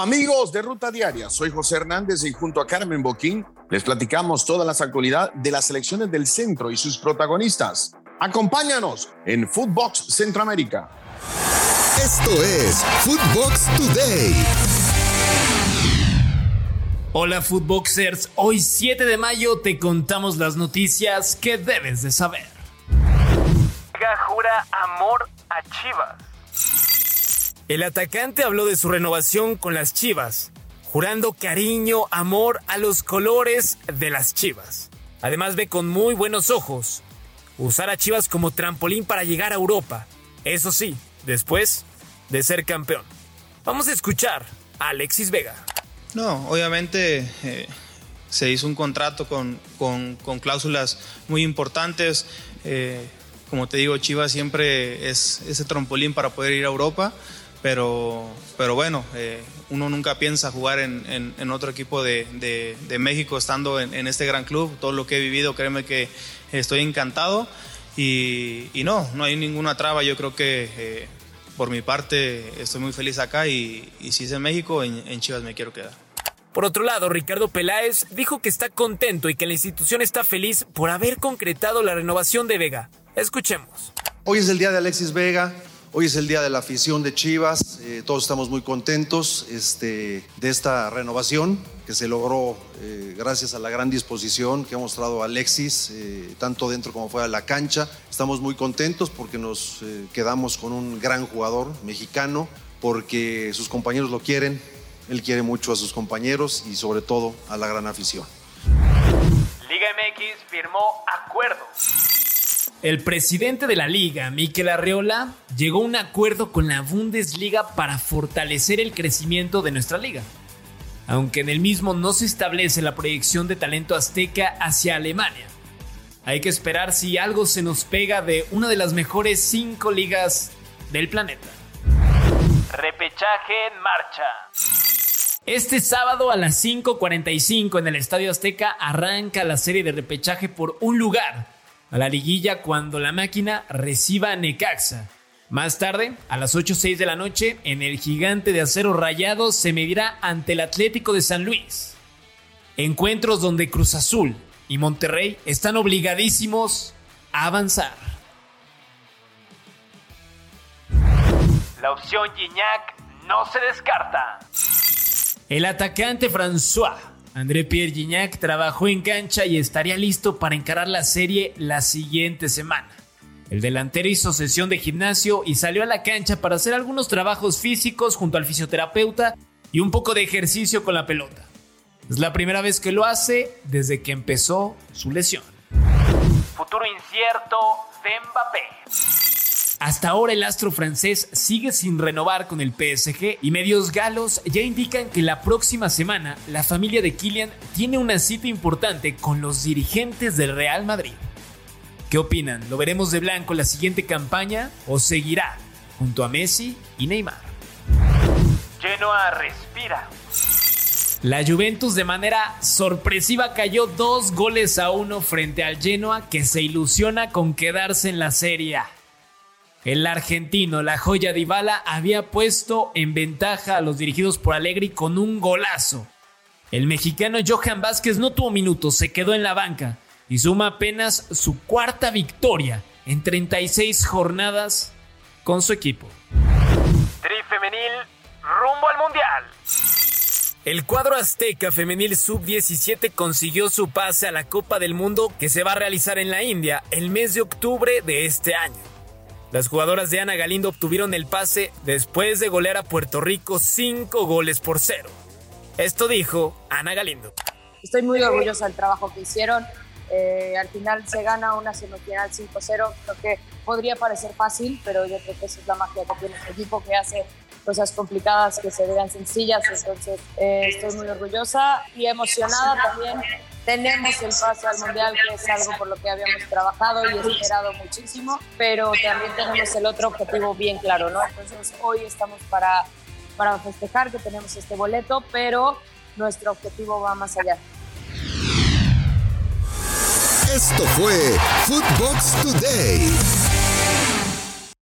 Amigos de Ruta Diaria, soy José Hernández y junto a Carmen Boquín les platicamos todas las actualidad de las selecciones del centro y sus protagonistas. Acompáñanos en Footbox Centroamérica. Esto es Footbox Today. Hola Footboxers, hoy 7 de mayo te contamos las noticias que debes de saber. Jura amor a Chivas. El atacante habló de su renovación con las Chivas, jurando cariño, amor a los colores de las Chivas. Además ve con muy buenos ojos usar a Chivas como trampolín para llegar a Europa. Eso sí, después de ser campeón. Vamos a escuchar a Alexis Vega. No, obviamente eh, se hizo un contrato con, cláusulas muy importantes. Eh, como te digo, Chivas siempre es ese trampolín para poder ir a Europa pero, pero bueno, eh, uno nunca piensa jugar en, otro equipo de, México estando en, este gran club. Todo lo que he vivido, créeme que estoy encantado y, no, no hay ninguna traba. Yo creo que eh, por mi parte estoy muy feliz acá y, si es en México, en, Chivas me quiero quedar. Por otro lado, Ricardo Peláez dijo que está contento y que la institución está feliz por haber concretado la renovación de Vega. Escuchemos. Hoy es el día de Alexis Vega, Hoy es el día de la afición de Chivas, eh, todos estamos muy contentos este, de esta renovación que se logró eh, gracias a la gran disposición que ha mostrado Alexis, eh, tanto dentro como fuera de la cancha. Estamos muy contentos porque nos quedamos con un gran jugador mexicano, porque sus compañeros lo quieren, él quiere mucho a sus compañeros y sobre todo a la gran afición. Liga MX firmó acuerdos. El presidente de la liga, Miquel Arreola, llegó a un acuerdo con la Bundesliga para fortalecer el crecimiento de nuestra liga. Aunque en el mismo no se establece la proyección de talento azteca hacia Alemania. Hay que esperar si algo se nos pega de una de las mejores cinco ligas del planeta. Repechaje en marcha. Este sábado a las 5.45 en el Estadio Azteca arranca la serie de repechaje por un lugar a la liguilla cuando la máquina reciba a Necaxa. Más tarde, a las 8.06 de la noche, en el gigante de acero rayado se medirá ante el Atlético de San Luis. Encuentros donde Cruz Azul y Monterrey están obligadísimos a avanzar. La opción Gignac no se descarta. El atacante François André Pierre Gignac trabajó en cancha y estaría listo para encarar la serie la siguiente semana. El delantero hizo sesión de gimnasio y salió a la cancha para hacer algunos trabajos físicos junto al fisioterapeuta y un poco de ejercicio con la pelota. Es la primera vez que lo hace desde que empezó su lesión. Futuro incierto de Mbappé. Hasta ahora el astro francés sigue sin renovar con el PSG y medios galos ya indican que la próxima semana la familia de Kylian tiene una cita importante con los dirigentes del Real Madrid. ¿Qué opinan? ¿Lo veremos de blanco la siguiente campaña o seguirá junto a Messi y Neymar? Genoa respira. La Juventus de manera sorpresiva cayó dos goles a uno frente al Genoa que se ilusiona con quedarse en la Serie A. El argentino, la joya de Ibala, había puesto en ventaja a los dirigidos por Allegri con un golazo. El mexicano Johan Vázquez no tuvo minutos, se quedó en la banca y suma apenas su cuarta victoria en 36 jornadas con su equipo. Tri femenil rumbo al mundial. El cuadro azteca femenil sub-17 consiguió su pase a la Copa del Mundo que se va a realizar en la India el mes de octubre de este año. Las jugadoras de Ana Galindo obtuvieron el pase después de golear a Puerto Rico 5 goles por cero. Esto dijo Ana Galindo. Estoy muy orgullosa del trabajo que hicieron. Eh, al final se gana una semifinal 5-0. Creo que podría parecer fácil, pero yo creo que esa es la magia que tiene este equipo que hace cosas complicadas que se vean sencillas. Entonces, eh, estoy muy orgullosa y emocionada también tenemos el paso al mundial, que es algo por lo que habíamos trabajado y esperado muchísimo, pero también tenemos el otro objetivo bien claro, ¿no? Entonces hoy estamos para, para festejar que tenemos este boleto, pero nuestro objetivo va más allá. Esto fue Footbox Today.